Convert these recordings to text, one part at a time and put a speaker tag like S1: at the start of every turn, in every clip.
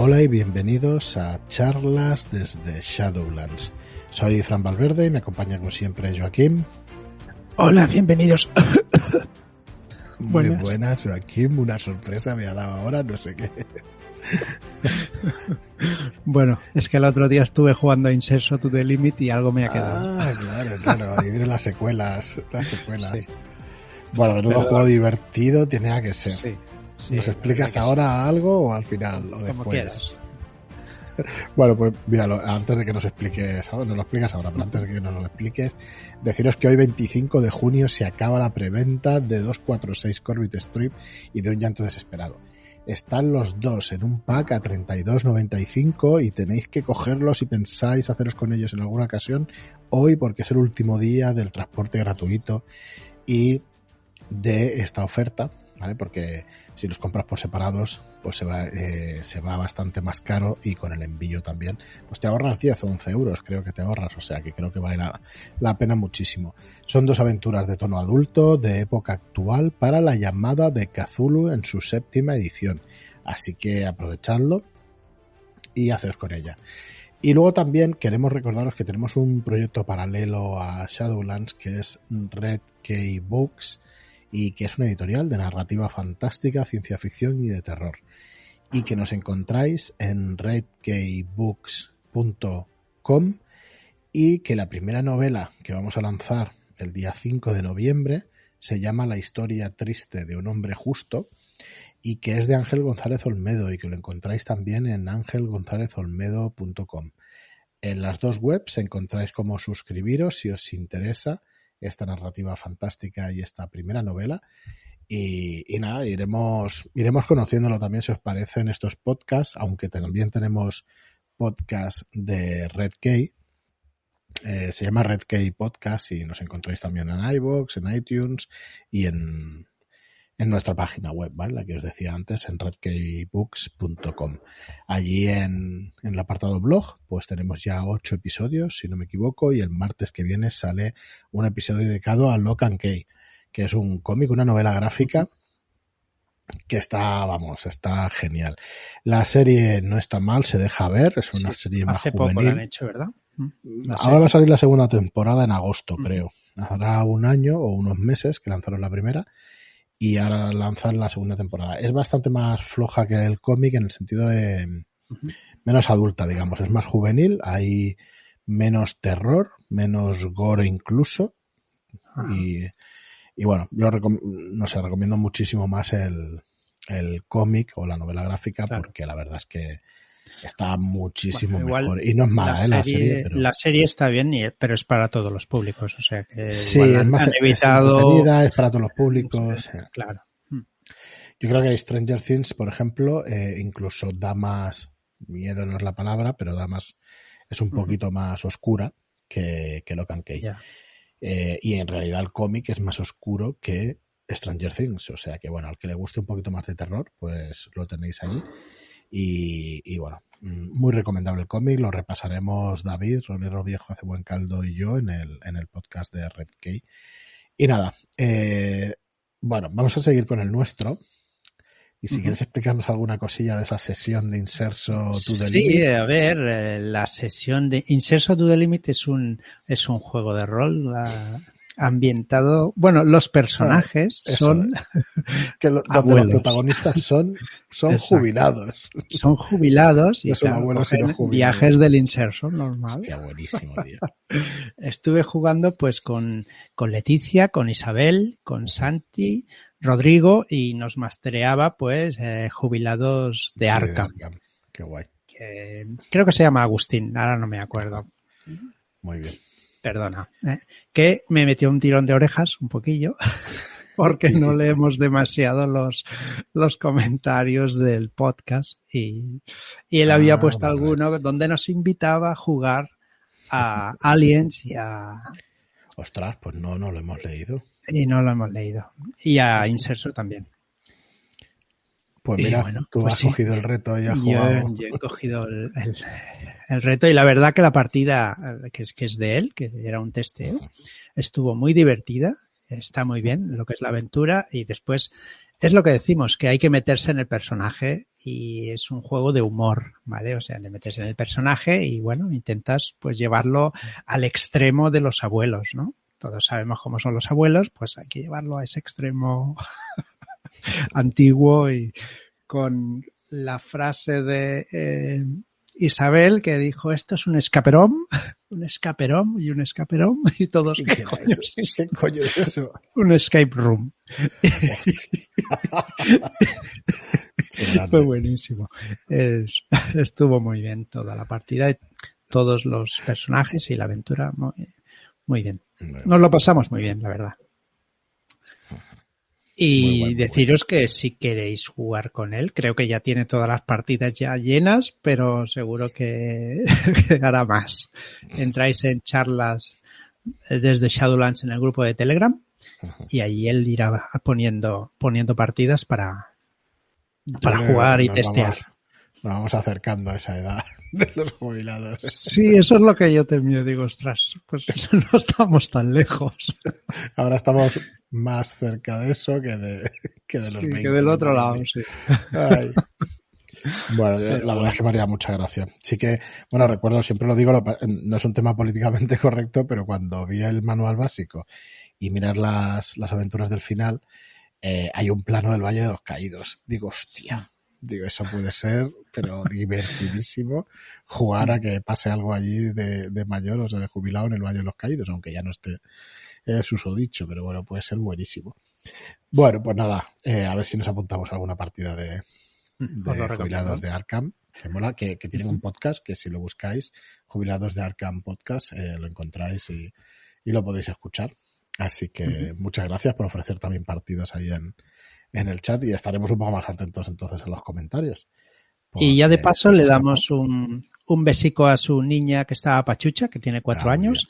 S1: Hola y bienvenidos a charlas desde Shadowlands. Soy Fran Valverde y me acompaña como siempre Joaquín.
S2: Hola, bienvenidos.
S1: Muy buenas. Joaquín. Una sorpresa me ha dado ahora, no sé qué.
S2: bueno, es que el otro día estuve jugando a Inserso to the Limit y algo me ha quedado.
S1: Ah, claro, claro. Ahí vienen las secuelas. Las secuelas. Bueno, menudo juego divertido tiene que ser. Sí. ¿Nos explicas ahora algo o al final o después? Bueno, pues mira, antes de que nos expliques, no lo explicas ahora, pero antes de que nos lo expliques, deciros que hoy 25 de junio se acaba la preventa de 246 Corbett Street y de un llanto desesperado. Están los dos en un pack a 32.95 y tenéis que cogerlos si pensáis haceros con ellos en alguna ocasión hoy porque es el último día del transporte gratuito y de esta oferta ¿vale? Porque si los compras por separados, pues se va, eh, se va bastante más caro y con el envío también, pues te ahorras 10 o 11 euros, creo que te ahorras, o sea que creo que vale la, pena muchísimo. Son dos aventuras de tono adulto, de época actual, para la llamada de Cthulhu en su séptima edición. Así que aprovechadlo y haceos con ella. Y luego también queremos recordaros que tenemos un proyecto paralelo a Shadowlands que es Red Key Books, y que es una editorial de narrativa fantástica, ciencia ficción y de terror. Y que nos encontráis en redkeybooks.com y que la primera novela que vamos a lanzar el día 5 de noviembre se llama La historia triste de un hombre justo y que es de Ángel González Olmedo y que lo encontráis también en angelgonzalezolmedo.com. En las dos webs encontráis cómo suscribiros si os interesa esta narrativa fantástica y esta primera novela. Y, nada, iremos, iremos conociéndolo también si os parece en estos podcasts, aunque también tenemos podcast de Red Key. Eh, se llama Red Key Podcast y nos encontráis también en iVoox, en iTunes y en, en nuestra página web, ¿vale? La que os decía antes, en redkeybooks.com. Allí en, en, el apartado blog, pues tenemos ya ocho episodios, si no me equivoco, y el martes que viene sale un episodio dedicado a Lock and Key, que es un cómic, una novela gráfica que está, vamos, está genial. La serie no está mal, se deja ver, es una serie más
S2: hace
S1: juvenil.
S2: Poco la han hecho, ¿verdad?
S1: Mm. Ahora va a salir la segunda temporada en agosto, creo. Hará un año o unos meses que lanzaron la primera y ahora lanzan la segunda temporada. Es bastante más floja que el cómic en el sentido de menos adulta, digamos. Es más juvenil, hay menos terror, menos gore incluso. Y, y, bueno, yo no sé, recomiendo muchísimo más el, el cómic o la novela gráfica porque la verdad es que está muchísimo mejor. Y no es mala,
S2: la,
S1: ¿eh?
S2: serie, la serie, está bien, pero es para todos los públicos. O sea que
S1: sí, es más
S2: han evitado...
S1: es, para todos los públicos.
S2: claro.
S1: Yo creo que Stranger Things, por ejemplo, eh, incluso da más miedo, no es la palabra, pero da más, es un poquito más oscura que, que Locan Key. Eh, y en realidad el cómic es más oscuro que Stranger Things. O sea que, bueno, al que le guste un poquito más de terror, pues lo tenéis ahí. Y, y, bueno, muy recomendable el cómic, lo repasaremos David, Rolero Viejo hace buen caldo y yo en el, en el podcast de Red Key. Y nada, eh, bueno, vamos a seguir con el nuestro. Y si uh -huh. quieres explicarnos alguna cosilla de esa sesión de Inserso to the
S2: sí,
S1: Limit.
S2: Sí, a ver, eh, la sesión de Inserso to the Limit es un, es un juego de rol. La, ambientado. Bueno, los personajes
S1: Eso,
S2: son.
S1: que lo, donde los protagonistas son, son jubilados.
S2: Son jubilados y
S1: no son
S2: claro,
S1: abuelos, sino jubilados.
S2: viajes del inserso normal.
S1: Hostia, buenísimo, tío.
S2: Estuve jugando pues con, con Leticia, con Isabel, con Santi, Rodrigo y nos mastereaba pues eh, jubilados de
S1: Sí,
S2: Arkham.
S1: de Arkham. Qué guay.
S2: Que creo que se llama Agustín, ahora no me acuerdo.
S1: Muy bien.
S2: Perdona. ¿eh? Que me metió un tirón de orejas un poquillo porque no leemos demasiado los, los comentarios del podcast y, y él había
S1: Ah,
S2: puesto
S1: vale.
S2: alguno donde nos invitaba a jugar a Aliens y a
S1: Ostras, pues no, no lo hemos leído.
S2: y no lo hemos leído y a Inserso también.
S1: Pues mira,
S2: bueno,
S1: tú
S2: pues
S1: has
S2: sí.
S1: cogido el reto y has
S2: Yo,
S1: jugado.
S2: yo he cogido el, el- el reto y la verdad que la partida eh, que es, que es de él, que era un testeo, estuvo muy divertida, está muy bien lo que es la aventura y después es lo que decimos, que hay que meterse en el personaje y es un juego de humor, ¿vale? O sea, te metes en el personaje y bueno, intentas pues llevarlo al extremo de los abuelos, ¿no? Todos sabemos cómo son los abuelos, pues hay que llevarlo a ese extremo antiguo y con la frase de eh, Isabel que dijo esto es un escaperón, un escaperón y un escaperón y todos
S1: ¿Qué, coño, ¿Qué coño es eso?
S2: Un escape room. Fue buenísimo. Es, estuvo muy bien toda la partida, todos los personajes y la aventura muy, muy bien. Nos lo pasamos muy bien, la verdad. Y deciros que si queréis jugar con él, creo que ya tiene todas las partidas ya llenas, pero seguro que, hará más. Entráis en charlas desde Shadowlands en el grupo de Telegram y ahí él irá poniendo, poniendo partidas para, para jugar y testear.
S1: nos vamos acercando a esa edad de los jubilados.
S2: Sí, eso es lo que yo temía. Digo, ostras, pues no estamos tan lejos.
S1: Ahora estamos más cerca de eso que de, que de los
S2: sí, Que del otro lado, sí.
S1: Bueno, la verdad es que me haría mucha gracia. Sí que, bueno, recuerdo, siempre lo digo, no es un tema políticamente correcto, pero cuando vi el manual básico y mirar las, las aventuras del final, eh, hay un plano del Valle de los Caídos. Digo, hostia, digo, eso puede ser, pero divertidísimo jugar a que pase algo allí de, de mayor, o sea, de jubilado en el Valle de los Caídos, aunque ya no esté es usodicho, pero bueno, puede ser buenísimo. Bueno, pues nada, eh, a ver si nos apuntamos a alguna partida de, de jubilados de Arkham. Que mola, que, tienen un podcast que si lo buscáis, Jubilados de Arkham Podcast, eh, lo encontráis y, lo podéis escuchar. Así que muchas gracias por ofrecer también partidas ahí en, en el chat y estaremos un poco más atentos entonces en los comentarios.
S2: Y ya de paso le damos un, un besico a su niña que está pachucha, que tiene cuatro ah, años,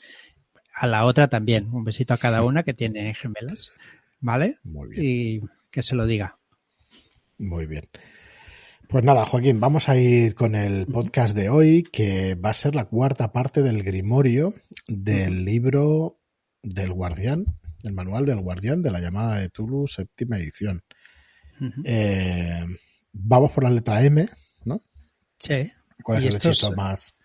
S2: a la otra también. Un besito a cada una que tiene gemelas. ¿Vale?
S1: Muy bien.
S2: Y que se lo diga.
S1: Muy bien. Pues nada, Joaquín, vamos a ir con el podcast de hoy, que va a ser la cuarta parte del Grimorio del libro del Guardián, el manual del Guardián de la llamada de Tulu, séptima edición. Eh, vamos por la letra M, ¿no?
S2: Sí.
S1: ¿Cuál es el hechizo más,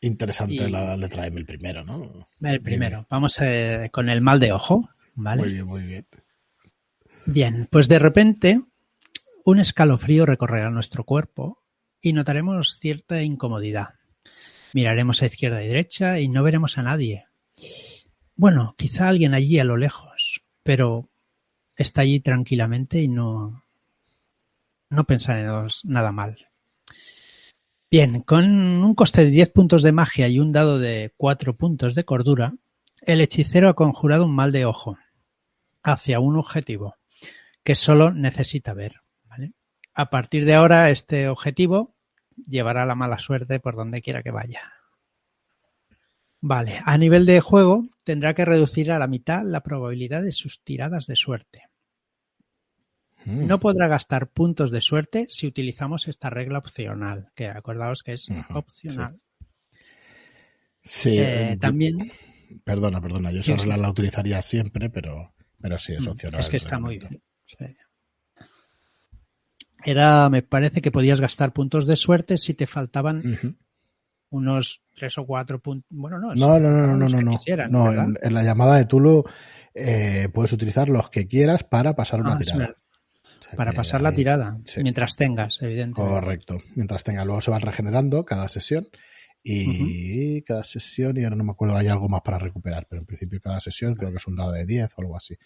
S1: Interesante la letra M, el primero, ¿no?
S2: El primero. Vamos eh, con el mal de ojo, ¿vale?
S1: Muy bien, muy bien.
S2: Bien, pues de repente un escalofrío recorrerá nuestro cuerpo y notaremos cierta incomodidad. Miraremos a izquierda y derecha y no veremos a nadie. Bueno, quizá alguien allí a lo lejos, pero está allí tranquilamente y no, no pensaremos nada mal. Bien, con un coste de 10 puntos de magia y un dado de 4 puntos de cordura, el hechicero ha conjurado un mal de ojo hacia un objetivo que solo necesita ver. A partir de ahora, este objetivo llevará la mala suerte por donde quiera que vaya. Vale, a nivel de juego tendrá que reducir a la mitad la probabilidad de sus tiradas de suerte. Mm. No podrá gastar puntos de suerte si utilizamos esta regla opcional, que acordaos que es opcional.
S1: Sí.
S2: Eh, eh, también.
S1: perdona, perdona, yo esa regla la utilizaría siempre, pero, pero sí es mm, opcional.
S2: Es que está muy bien. Era, me parece que podías gastar puntos de suerte si te faltaban unos tres o cuatro puntos. Bueno, no.
S1: No, no, no, no, no, no. no en, la llamada de Tulu eh, puedes utilizar los que quieras para pasar una ah, tirada.
S2: Para pasar la tirada, mientras tengas, evidentemente.
S1: Correcto, mientras tengas. Luego se van regenerando cada sesión y cada sesión, y ahora no me acuerdo, hay algo más para recuperar, pero en principio cada sesión creo que es un dado de 10 o algo así.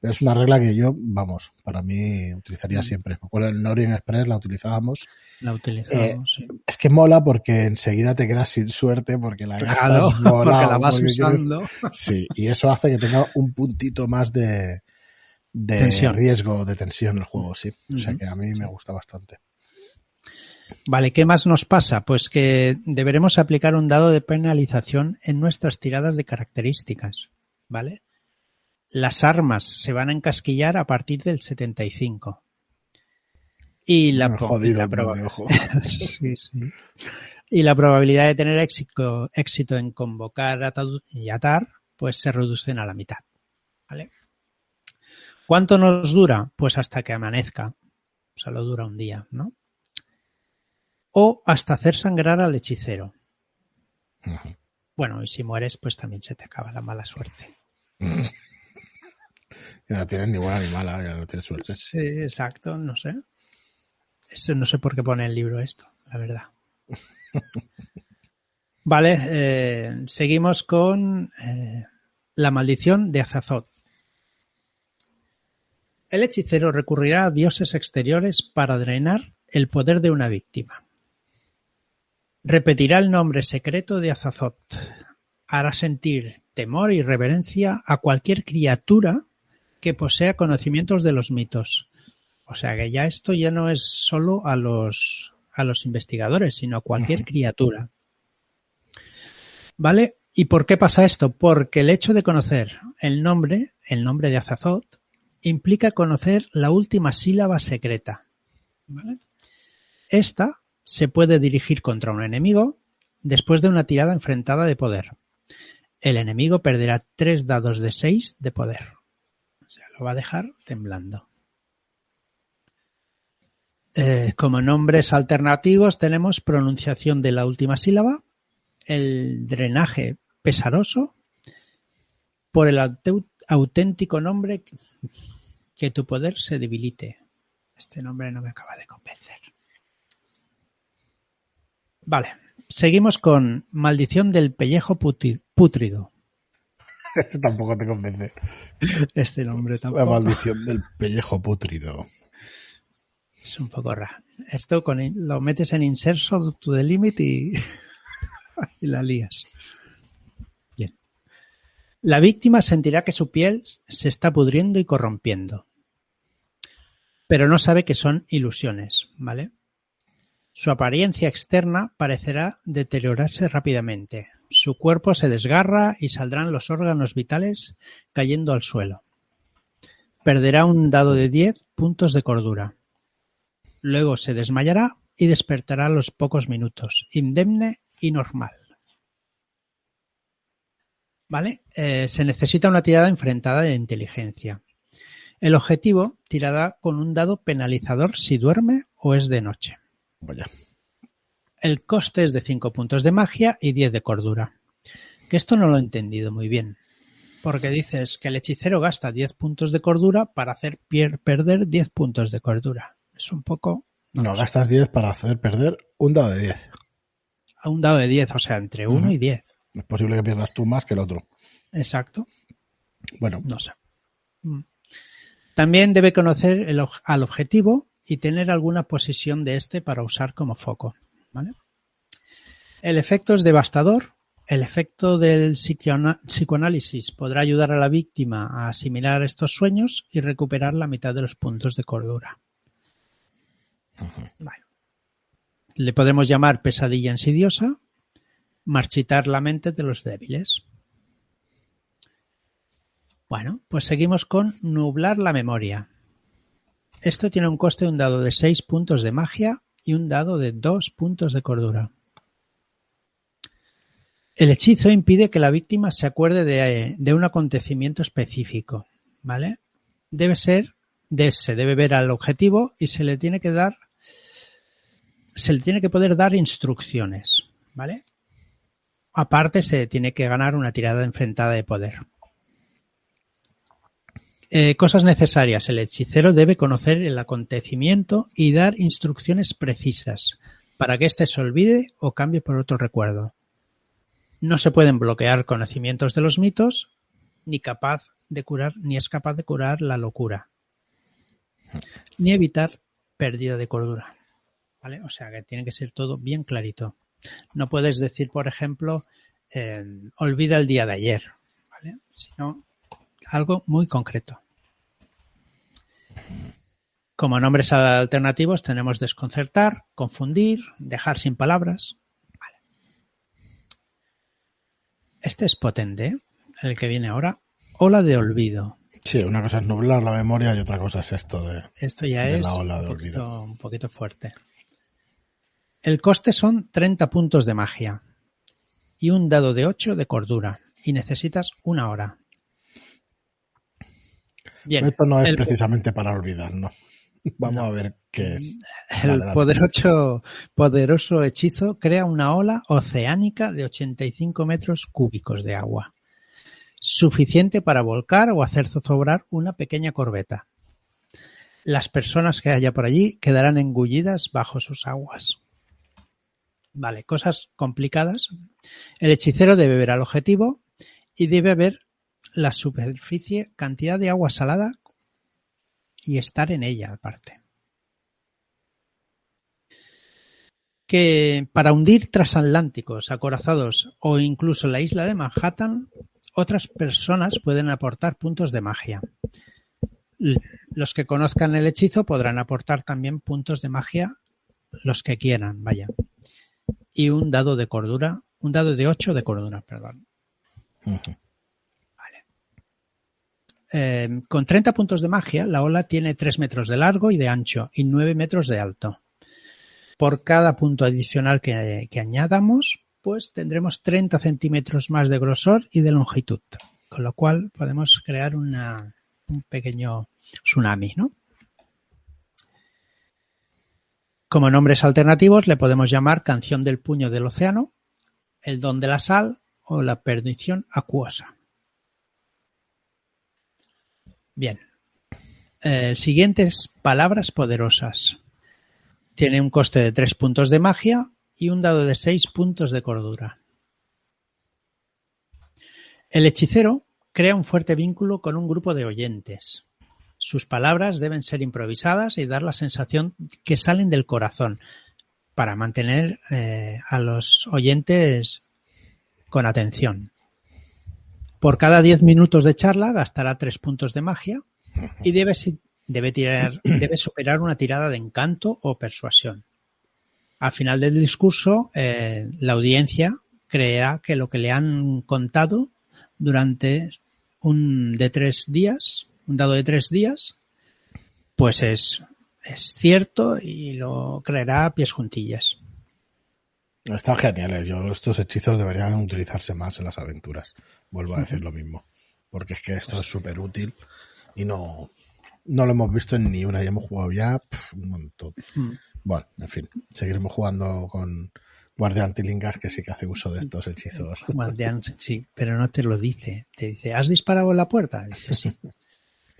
S1: Pero es una regla que yo, vamos, para mí utilizaría siempre. Me acuerdo en Norien Express la utilizábamos.
S2: La utilizábamos,
S1: eh, Es que mola porque enseguida te quedas sin suerte porque la
S2: claro, porque la vas usando.
S1: Sí, y eso hace que tenga un puntito más de, de riesgo de tensión el juego, sí. O sea que a mí me gusta bastante.
S2: Vale, ¿qué más nos pasa? Pues que deberemos aplicar un dado de penalización en nuestras tiradas de características, ¿vale? Las armas se van a encasquillar a partir del 75. Y la, y la probabilidad de tener éxito, éxito en convocar y atar, pues se reducen a la mitad. ¿Vale? ¿Cuánto nos dura? Pues hasta que amanezca. Solo dura un día, ¿no? o hasta hacer sangrar al hechicero. Bueno, y si mueres, pues también se te acaba la mala suerte.
S1: Ya no tienes ni buena ni mala, ya no tienes suerte.
S2: Sí, exacto, no sé. Eso no sé por qué pone el libro esto, la verdad. vale, eh, seguimos con eh, la maldición de Azazot. El hechicero recurrirá a dioses exteriores para drenar el poder de una víctima. Repetirá el nombre secreto de Azazot. Hará sentir temor y reverencia a cualquier criatura que posea conocimientos de los mitos. O sea que ya esto ya no es solo a los, a los investigadores, sino a cualquier criatura. ¿Vale? ¿Y por qué pasa esto? Porque el hecho de conocer el nombre, el nombre de Azazot, implica conocer la última sílaba secreta. Esta se puede dirigir contra un enemigo después de una tirada enfrentada de poder. El enemigo perderá tres dados de seis de poder. O sea, lo va a dejar temblando. Eh, como nombres alternativos tenemos pronunciación de la última sílaba, el drenaje pesaroso, por el auténtico nombre que tu poder se debilite. Este nombre no me acaba de convencer. Vale, seguimos con Maldición del pellejo pútrido.
S1: Este tampoco te convence.
S2: Este nombre tampoco.
S1: La maldición del pellejo pútrido.
S2: Es un poco raro. Esto con, lo metes en inserso to the limit y, y la lías. La víctima sentirá que su piel se está pudriendo y corrompiendo. Pero no sabe que son ilusiones, ¿vale? Su apariencia externa parecerá deteriorarse rápidamente. Su cuerpo se desgarra y saldrán los órganos vitales cayendo al suelo. Perderá un dado de 10 puntos de cordura. Luego se desmayará y despertará a los pocos minutos, indemne y normal. ¿Vale? Eh, se necesita una tirada enfrentada de inteligencia. El objetivo tirará con un dado penalizador si duerme o es de noche.
S1: Vaya.
S2: El coste es de 5 puntos de magia y 10 de cordura. Que esto no lo he entendido muy bien. Porque dices que el hechicero gasta 10 puntos de cordura para hacer perder 10 puntos de cordura. Es un poco.
S1: No, gastas 10 para hacer perder un dado de 10.
S2: A un dado de 10, o sea, entre 1 y 10.
S1: Es posible que pierdas tú más que el otro.
S2: Exacto.
S1: Bueno.
S2: No sé. Mm. También debe conocer el, al objetivo y tener alguna posición de este para usar como foco. ¿vale? El efecto es devastador. El efecto del psicoanálisis podrá ayudar a la víctima a asimilar estos sueños y recuperar la mitad de los puntos de cordura. Le podemos llamar pesadilla insidiosa, marchitar la mente de los débiles. Bueno, pues seguimos con nublar la memoria. Esto tiene un coste de un dado de 6 puntos de magia y un dado de 2 puntos de cordura. El hechizo impide que la víctima se acuerde de, un acontecimiento específico, ¿vale? Debe ser, se debe ver al objetivo y se le tiene que dar, se le tiene que poder dar instrucciones, ¿vale? Aparte se tiene que ganar una tirada enfrentada de poder. Eh, cosas necesarias. El hechicero debe conocer el acontecimiento y dar instrucciones precisas para que éste se olvide o cambie por otro recuerdo. No se pueden bloquear conocimientos de los mitos, ni capaz de curar, ni es capaz de curar la locura, ni evitar pérdida de cordura. ¿Vale? O sea que tiene que ser todo bien clarito. No puedes decir, por ejemplo, eh, olvida el día de ayer, ¿vale? Sino algo muy concreto. Como nombres alternativos tenemos desconcertar, confundir, dejar sin palabras. Este es potente, ¿eh? el que viene ahora. Ola de olvido.
S1: Sí, una cosa es nublar la memoria y otra cosa es esto de.
S2: Esto ya es un, poquito, un poquito fuerte. El coste son 30 puntos de magia y un dado de 8 de cordura. Y necesitas una hora.
S1: Bien. Esto no es precisamente para olvidar, ¿no? Vamos a ver qué es.
S2: El poderoso, poderoso hechizo crea una ola oceánica de 85 metros cúbicos de agua, suficiente para volcar o hacer zozobrar una pequeña corbeta. Las personas que haya por allí quedarán engullidas bajo sus aguas. Vale, cosas complicadas. El hechicero debe ver al objetivo y debe ver la superficie, cantidad de agua salada y estar en ella aparte. Que para hundir transatlánticos, acorazados o incluso la isla de Manhattan, otras personas pueden aportar puntos de magia. Los que conozcan el hechizo podrán aportar también puntos de magia, los que quieran, vaya. Y un dado de cordura, un dado de 8 de cordura, perdón. Eh, con 30 puntos de magia, la ola tiene 3 metros de largo y de ancho y 9 metros de alto. Por cada punto adicional que, añadamos, pues tendremos 30 centímetros más de grosor y de longitud. Con lo cual podemos crear un pequeño tsunami, ¿no? Como nombres alternativos le podemos llamar canción del puño del océano, el don de la sal o la perdición acuosa. Bien. Eh, siguientes palabras poderosas. Tiene un coste de tres puntos de magia y un dado de seis puntos de cordura. El hechicero crea un fuerte vínculo con un grupo de oyentes. Sus palabras deben ser improvisadas y dar la sensación que salen del corazón para mantener eh, a los oyentes con atención. Por cada 10 minutos de charla gastará 3 puntos de magia y debe, debe, tirar, debe superar una tirada de encanto o persuasión. Al final del discurso, eh, la audiencia creerá que lo que le han contado durante un de tres días, un dado de tres días, pues es, es cierto y lo creerá a pies juntillas.
S1: Están geniales. Yo, estos hechizos deberían utilizarse más en las aventuras. Vuelvo a decir lo mismo. Porque es que esto es súper útil y no, no lo hemos visto en ni una y hemos jugado ya un montón. Bueno, en fin, seguiremos jugando con Guardián Tilingas que sí que hace uso de estos hechizos.
S2: Guardián, sí, pero no te lo dice. Te dice, ¿has disparado en la puerta? Dice, sí.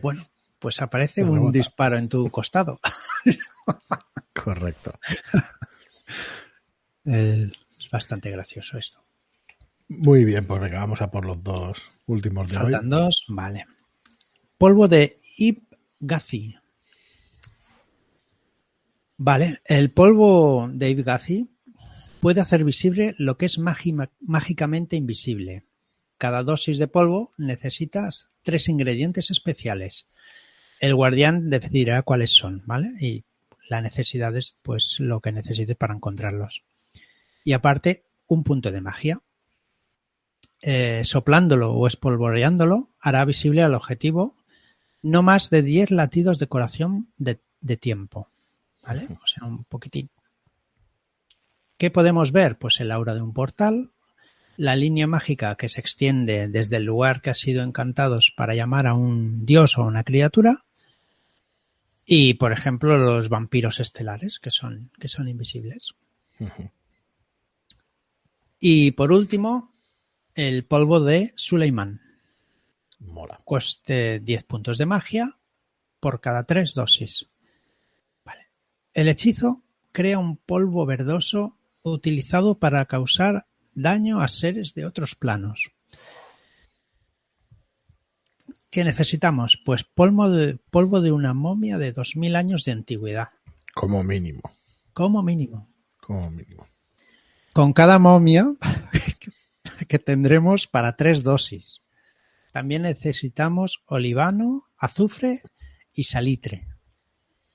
S2: bueno, pues aparece un disparo en tu costado.
S1: Correcto.
S2: es bastante gracioso esto.
S1: Muy bien, pues venga, vamos a por los dos últimos de
S2: Faltan dos, vale. Polvo de Ibgazi. Vale, el polvo de Ibgazi puede hacer visible lo que es mágicamente invisible. Cada dosis de polvo necesitas tres ingredientes especiales. El guardián decidirá cuáles son, ¿vale? Y la necesidad es pues lo que necesites para encontrarlos y aparte un punto de magia. Eh, soplándolo o espolvoreándolo hará visible al objetivo no más de 10 latidos de corazón de, tiempo. ¿Vale? O sea, un poquitín. ¿Qué podemos ver? Pues el aura de un portal, la línea mágica que se extiende desde el lugar que ha sido encantados para llamar a un dios o una criatura, y por ejemplo los vampiros estelares que son, que son invisibles. Y por último, el polvo de Suleiman.
S1: Mola.
S2: Cueste 10 puntos de magia por cada 3 dosis. Vale. El hechizo crea un polvo verdoso utilizado para causar daño a seres de otros planos. ¿Qué necesitamos? Pues polvo de, polvo de una momia de 2000 años de antigüedad.
S1: Como mínimo.
S2: Como mínimo.
S1: Como mínimo
S2: con cada momia que tendremos para tres dosis. También necesitamos olivano, azufre y salitre,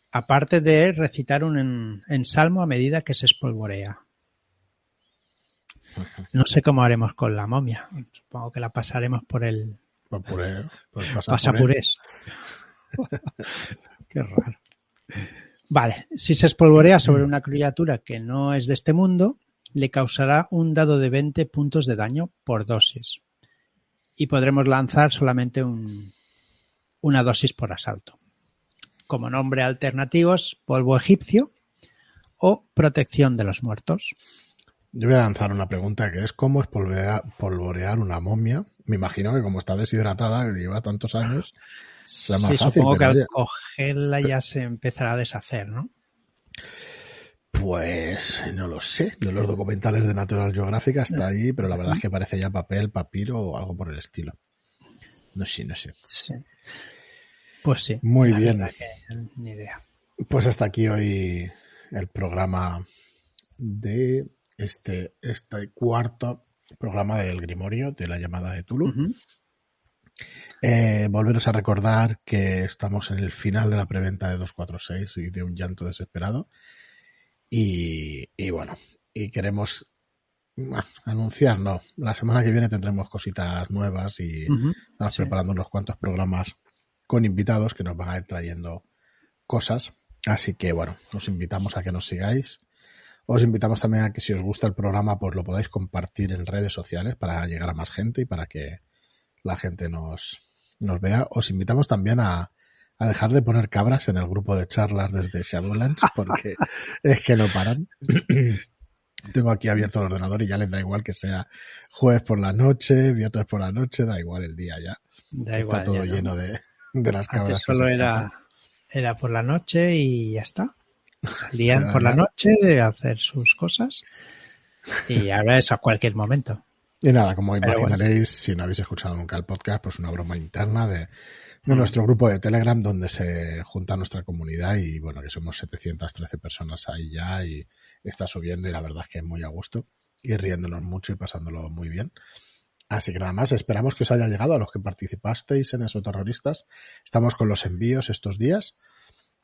S2: aparte de recitar un ensalmo a medida que se espolvorea. No sé cómo haremos con la momia. Supongo que la pasaremos por el, pasapurés. Qué raro. Vale, si se espolvorea sobre una criatura que no es de este mundo, le causará un dado de 20 puntos de daño por dosis y podremos lanzar solamente una dosis por asalto. como nombre alternativos polvo egipcio o protección de los muertos.
S1: Yo voy a lanzar una pregunta que es cómo es polvorear una momia. Me imagino que como está deshidratada, que lleva tantos años,
S2: será más sí, Supongo que al cogerla ya se empezará a deshacer, ¿no?
S1: Pues no lo sé. De los documentales de Natural Geographic está ahí, pero la verdad es que parece ya papel, papiro o algo por el estilo. No sé, no sé.
S2: Pues sí.
S1: Muy bien.
S2: ni idea.
S1: Pues hasta aquí hoy el programa de este, este cuarto programa del Grimorio, de la llamada de Tulu. Eh, volveros a recordar que estamos en el final de la preventa de 246 y de un llanto desesperado. Y, bueno, y queremos anunciar, no. La semana que viene tendremos cositas nuevas y estamos preparando unos cuantos programas con invitados que nos van a ir trayendo cosas. Así que bueno, os invitamos a que nos sigáis os invitamos también a que si os gusta el programa, pues lo podáis compartir en redes sociales para llegar a más gente y para que la gente nos, nos vea. Os invitamos también a, a dejar de poner cabras en el grupo de charlas desde Shadowlands porque es que no paran. Tengo aquí abierto el ordenador y ya les da igual que sea jueves por la noche, viernes por la noche, da igual el día ya. Da Está todo lleno de, de, las cabras.
S2: solo era, era por la noche y ya está. Salían por la noche de hacer sus cosas y ahora es a cualquier momento.
S1: Y nada, como imaginaréis, si no habéis escuchado nunca el podcast, pues una broma interna de, de mm. nuestro grupo de Telegram donde se junta nuestra comunidad y bueno, que somos 713 personas ahí ya y está subiendo y la verdad es que es muy a gusto y riéndonos mucho y pasándolo muy bien. Así que nada más, esperamos que os haya llegado a los que participasteis en esos terroristas. Estamos con los envíos estos días.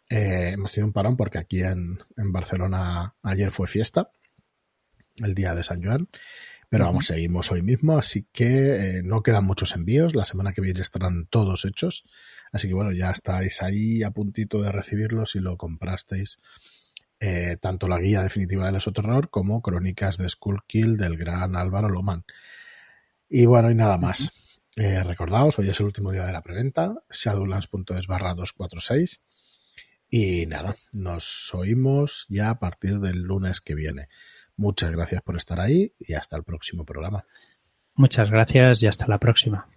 S1: Eh, hemos tenido un parón porque aquí en, Barcelona ayer fue fiesta, el día de San Juan. Pero vamos, seguimos hoy mismo, así que eh, no quedan muchos envíos. La semana que viene estarán todos hechos. Así que bueno, ya estáis ahí a puntito de recibirlos si lo comprasteis. Eh, tanto la guía definitiva del Esoterror como Crónicas de Skullkill del gran Álvaro Loman. Y bueno, y nada más. recordaos, hoy es el último día de la preventa, shadowlands.es barra 246 y nada, nos oímos ya a partir del lunes que viene. Muchas gracias por estar ahí y hasta el próximo programa.
S2: Muchas gracias y hasta la próxima.